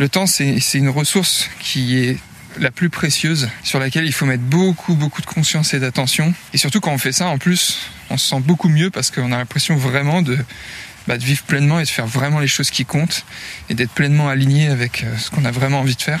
Le temps, c'est une ressource qui est la plus précieuse, sur laquelle il faut mettre beaucoup, beaucoup de conscience et d'attention. Et surtout quand on fait ça, en plus, on se sent beaucoup mieux parce qu'on a l'impression vraiment de, bah, de vivre pleinement et de faire vraiment les choses qui comptent et d'être pleinement aligné avec euh, ce qu'on a vraiment envie de faire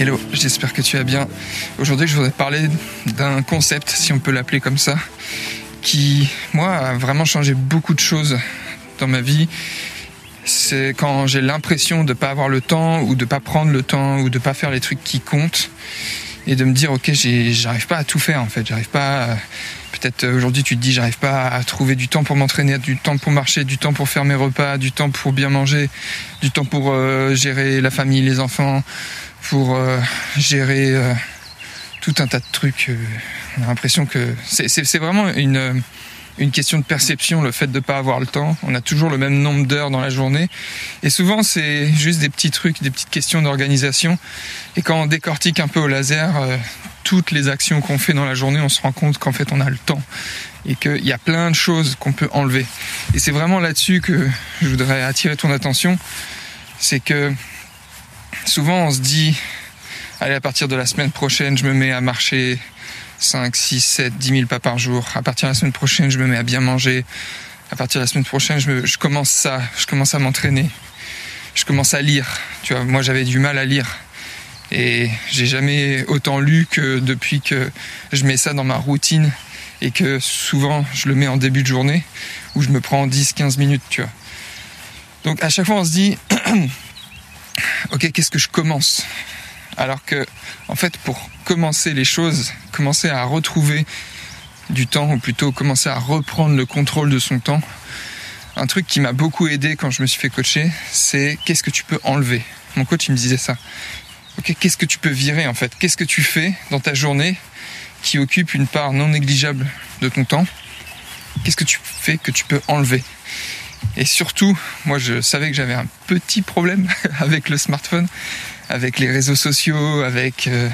Hello, j'espère que tu vas bien. Aujourd'hui, je voudrais parler d'un concept, si on peut l'appeler comme ça, qui, moi, a vraiment changé beaucoup de choses dans ma vie. C'est quand j'ai l'impression de ne pas avoir le temps ou de ne pas prendre le temps ou de ne pas faire les trucs qui comptent et de me dire ok j'arrive pas à tout faire en fait j'arrive pas peut-être aujourd'hui tu te dis j'arrive pas à trouver du temps pour m'entraîner du temps pour marcher du temps pour faire mes repas du temps pour bien manger du temps pour euh, gérer la famille les enfants pour euh, gérer euh, tout un tas de trucs. Euh, on a l'impression que c'est vraiment une, une question de perception, le fait de ne pas avoir le temps. On a toujours le même nombre d'heures dans la journée. Et souvent, c'est juste des petits trucs, des petites questions d'organisation. Et quand on décortique un peu au laser toutes les actions qu'on fait dans la journée, on se rend compte qu'en fait, on a le temps. Et qu'il y a plein de choses qu'on peut enlever. Et c'est vraiment là-dessus que je voudrais attirer ton attention. C'est que souvent on se dit, allez, à partir de la semaine prochaine, je me mets à marcher 5, 6, 7, 10 000 pas par jour. À partir de la semaine prochaine, je me mets à bien manger. À partir de la semaine prochaine, je, commence ça, je commence à m'entraîner. Je commence à lire. Tu vois, moi j'avais du mal à lire. Et j'ai jamais autant lu que depuis que je mets ça dans ma routine et que souvent je le mets en début de journée où je me prends 10-15 minutes, tu vois. Donc à chaque fois on se dit ok, qu'est-ce que je commence Alors que, en fait, pour commencer les choses, commencer à retrouver du temps, ou plutôt commencer à reprendre le contrôle de son temps, un truc qui m'a beaucoup aidé quand je me suis fait coacher, c'est qu'est-ce que tu peux enlever? Mon coach, il me disait ça. Ok, qu'est-ce que tu peux virer en fait? Qu'est-ce que tu fais dans ta journée qui occupe une part non négligeable de ton temps? Qu'est-ce que tu fais que tu peux enlever? Et surtout, moi je savais que j'avais un petit problème avec le smartphone, avec les réseaux sociaux, avec euh,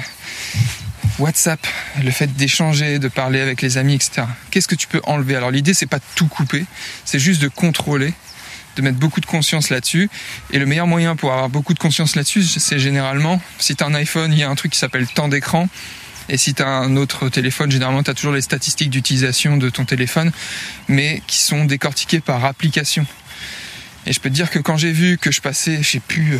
WhatsApp, le fait d'échanger, de parler avec les amis, etc. Qu'est-ce que tu peux enlever? Alors l'idée c'est pas de tout couper, c'est juste de contrôler, de mettre beaucoup de conscience là-dessus. Et le meilleur moyen pour avoir beaucoup de conscience là-dessus, c'est généralement, si tu un iPhone, il y a un truc qui s'appelle temps d'écran. Et si tu as un autre téléphone, généralement, tu as toujours les statistiques d'utilisation de ton téléphone, mais qui sont décortiquées par application. Et je peux te dire que quand j'ai vu que je passais, je sais plus,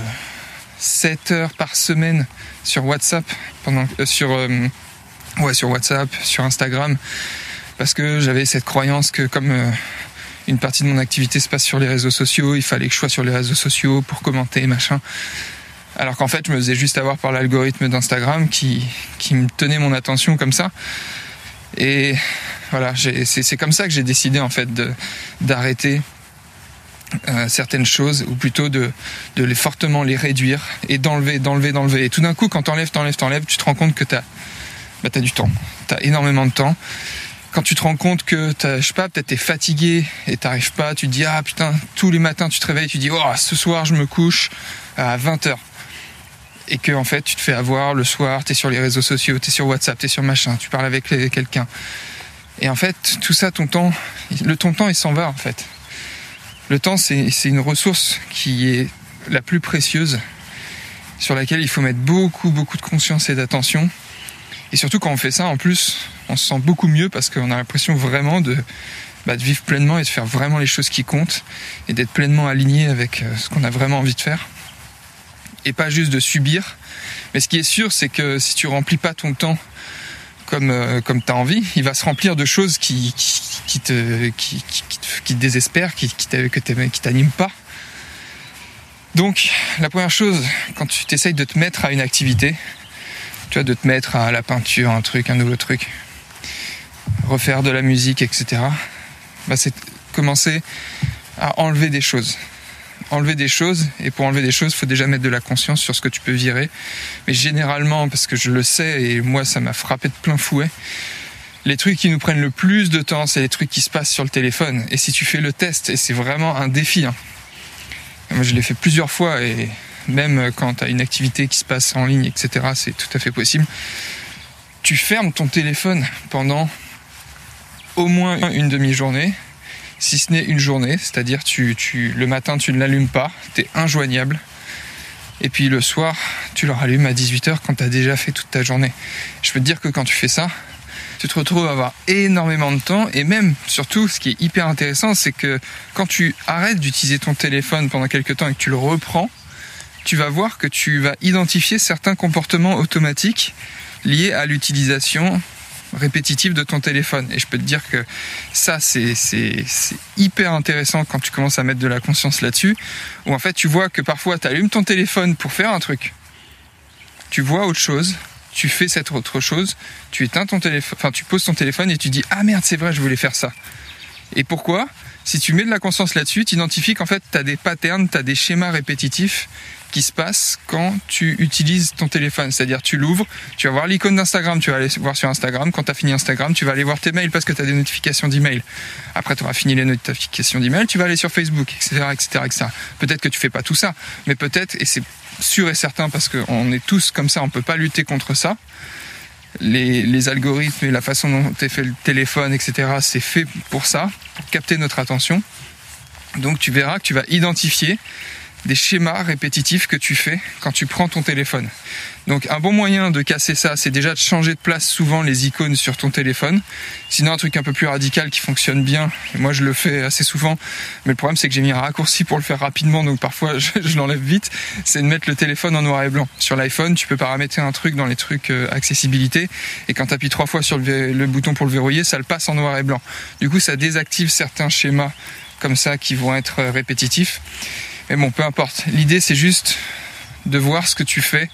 7 heures par semaine sur WhatsApp, pendant, euh, sur, euh, ouais, sur WhatsApp, sur Instagram, parce que j'avais cette croyance que comme euh, une partie de mon activité se passe sur les réseaux sociaux, il fallait que je sois sur les réseaux sociaux pour commenter, machin. Alors qu'en fait, je me faisais juste avoir par l'algorithme d'Instagram qui, me tenait mon attention comme ça. Et voilà, c'est comme ça que j'ai décidé en fait d'arrêter euh, certaines choses, ou plutôt de, les fortement les réduire et d'enlever, d'enlever, d'enlever. Et tout d'un coup, quand t'enlèves, t'enlèves, t'enlèves, tu te rends compte que t'as bah, du temps. T'as énormément de temps. Quand tu te rends compte que, je sais pas, peut-être t'es fatigué et t'arrives pas, tu te dis, ah putain, tous les matins tu te réveilles, tu dis, oh, ce soir je me couche à 20h et que en fait tu te fais avoir le soir, tu es sur les réseaux sociaux, tu es sur WhatsApp, tu es sur machin, tu parles avec quelqu'un. Et en fait, tout ça, ton temps, le ton temps, il s'en va en fait. Le temps, c'est une ressource qui est la plus précieuse, sur laquelle il faut mettre beaucoup, beaucoup de conscience et d'attention. Et surtout quand on fait ça, en plus, on se sent beaucoup mieux parce qu'on a l'impression vraiment de, bah, vivre pleinement et de faire vraiment les choses qui comptent et d'être pleinement aligné avec euh, ce qu'on a vraiment envie de faire et pas juste de subir. Mais ce qui est sûr, c'est que si tu remplis pas ton temps comme, euh, comme tu as envie, il va se remplir de choses qui, qui, te, qui, te désespèrent, qui, qui t'animent pas. Donc, la première chose, quand tu t'essayes de te mettre à une activité, tu vois, de te mettre à la peinture, un truc, un nouveau truc, refaire de la musique, etc., bah, c'est commencer à enlever des choses enlever des choses. Et pour enlever des choses, il faut déjà mettre de la conscience sur ce que tu peux virer. Mais généralement, parce que je le sais et moi ça m'a frappé de plein fouet, les trucs qui nous prennent le plus de temps, c'est les trucs qui se passent sur le téléphone. Et si tu fais le test, et c'est vraiment un défi, hein. moi je l'ai fait plusieurs fois et même quand tu as une activité qui se passe en ligne, etc., c'est tout à fait possible. Tu fermes ton téléphone pendant au moins une demi-journée, si ce n'est une journée, c'est-à-dire le matin tu ne l'allumes pas, tu es injoignable, et puis le soir tu le rallumes à 18h quand tu as déjà fait toute ta journée. Je peux te dire que quand tu fais ça, tu te retrouves à avoir énormément de temps et même surtout ce qui est hyper intéressant c'est que quand tu arrêtes d'utiliser ton téléphone pendant quelques temps et que tu le reprends, tu vas voir que tu vas identifier certains comportements automatiques liés à l'utilisation répétitive de ton téléphone. Et je peux te dire que ça, c'est hyper intéressant quand tu commences à mettre de la conscience là-dessus, où en fait tu vois que parfois tu allumes ton téléphone pour faire un truc, tu vois autre chose, tu fais cette autre chose, tu éteins ton téléphone, enfin tu poses ton téléphone et tu dis ah merde c'est vrai je voulais faire ça. Et pourquoi? Si tu mets de la conscience là-dessus, tu identifies qu'en fait tu as des patterns, tu as des schémas répétitifs qui se passe quand tu utilises ton téléphone. C'est-à-dire tu l'ouvres, tu vas voir l'icône d'Instagram, tu vas aller voir sur Instagram. Quand tu as fini Instagram, tu vas aller voir tes mails parce que tu as des notifications d'email. Après, tu auras fini les notifications d'email, tu vas aller sur Facebook, etc. etc., etc. Peut-être que tu fais pas tout ça, mais peut-être, et c'est sûr et certain parce qu'on est tous comme ça, on peut pas lutter contre ça. Les, les, algorithmes et la façon dont est fait le téléphone, etc., c'est fait pour ça, pour capter notre attention. Donc tu verras que tu vas identifier des schémas répétitifs que tu fais quand tu prends ton téléphone. Donc un bon moyen de casser ça, c'est déjà de changer de place souvent les icônes sur ton téléphone. Sinon un truc un peu plus radical qui fonctionne bien, et moi je le fais assez souvent, mais le problème c'est que j'ai mis un raccourci pour le faire rapidement, donc parfois je, l'enlève vite, c'est de mettre le téléphone en noir et blanc. Sur l'iPhone, tu peux paramétrer un truc dans les trucs euh, accessibilité, et quand tu appuies trois fois sur le, bouton pour le verrouiller, ça le passe en noir et blanc. Du coup ça désactive certains schémas comme ça qui vont être euh, répétitifs. Mais bon, peu importe. L'idée, c'est juste de voir ce que tu fais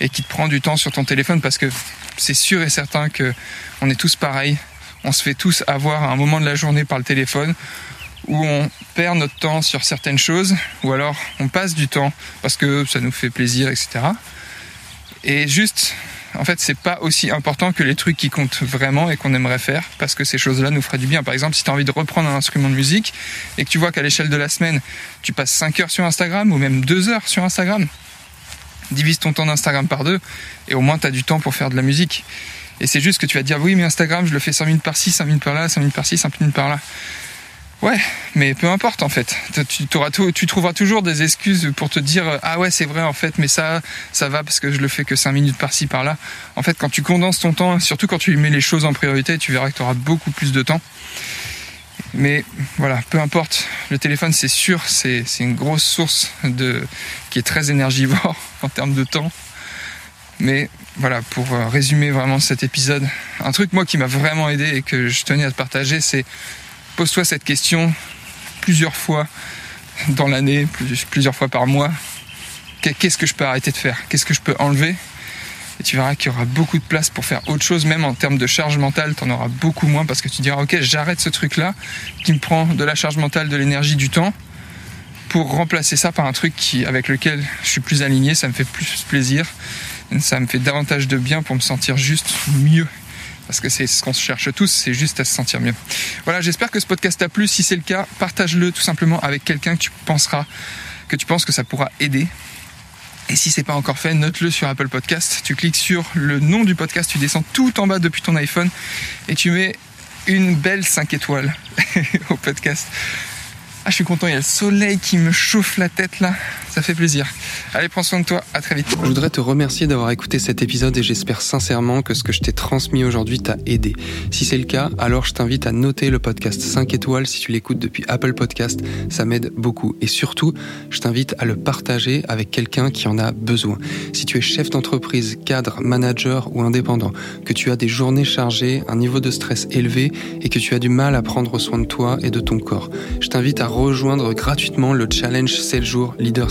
et qui te prend du temps sur ton téléphone parce que c'est sûr et certain que on est tous pareils. On se fait tous avoir à un moment de la journée par le téléphone où on perd notre temps sur certaines choses ou alors on passe du temps parce que ça nous fait plaisir, etc. Et juste en fait, c'est pas aussi important que les trucs qui comptent vraiment et qu'on aimerait faire parce que ces choses-là nous feraient du bien. Par exemple, si tu as envie de reprendre un instrument de musique et que tu vois qu'à l'échelle de la semaine, tu passes 5 heures sur Instagram ou même 2 heures sur Instagram, divise ton temps d'Instagram par deux et au moins tu as du temps pour faire de la musique. Et c'est juste que tu vas te dire oui, mais Instagram, je le fais 5 minutes par-ci, 5 minutes par-là, 5 minutes par-ci, 5 minutes par-là. Ouais, mais peu importe en fait. Tu, trouveras toujours des excuses pour te dire ah ouais c'est vrai en fait, mais ça ça va parce que je le fais que 5 minutes par-ci par-là. En fait, quand tu condenses ton temps, surtout quand tu mets les choses en priorité, tu verras que tu auras beaucoup plus de temps. Mais voilà, peu importe. Le téléphone, c'est sûr, c'est une grosse source de qui est très énergivore en termes de temps. Mais voilà, pour euh, résumer vraiment cet épisode, un truc moi qui m'a vraiment aidé et que je tenais à te partager, c'est Pose-toi cette question plusieurs fois dans l'année, plusieurs fois par mois. Qu'est-ce que je peux arrêter de faire? Qu'est-ce que je peux enlever? Et tu verras qu'il y aura beaucoup de place pour faire autre chose, même en termes de charge mentale, tu en auras beaucoup moins parce que tu diras ok, j'arrête ce truc-là qui me prend de la charge mentale, de l'énergie, du temps pour remplacer ça par un truc avec lequel je suis plus aligné, ça me fait plus plaisir, ça me fait davantage de bien pour me sentir juste mieux parce que c'est ce qu'on cherche tous, c'est juste à se sentir mieux. Voilà, j'espère que ce podcast t'a plu. Si c'est le cas, partage-le tout simplement avec quelqu'un que tu penseras, que tu penses que ça pourra aider. Et si c'est pas encore fait, note-le sur Apple Podcast. Tu cliques sur le nom du podcast, tu descends tout en bas depuis ton iPhone et tu mets une belle 5 étoiles au podcast. Ah, je suis content, il y a le soleil qui me chauffe la tête là. Ça fait plaisir. Allez, prends soin de toi. À très vite. Je voudrais te remercier d'avoir écouté cet épisode et j'espère sincèrement que ce que je t'ai transmis aujourd'hui t'a aidé. Si c'est le cas, alors je t'invite à noter le podcast 5 étoiles si tu l'écoutes depuis Apple Podcast. Ça m'aide beaucoup. Et surtout, je t'invite à le partager avec quelqu'un qui en a besoin. Si tu es chef d'entreprise, cadre, manager ou indépendant, que tu as des journées chargées, un niveau de stress élevé et que tu as du mal à prendre soin de toi et de ton corps, je t'invite à rejoindre gratuitement le challenge 7 jours Leader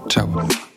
Ciao.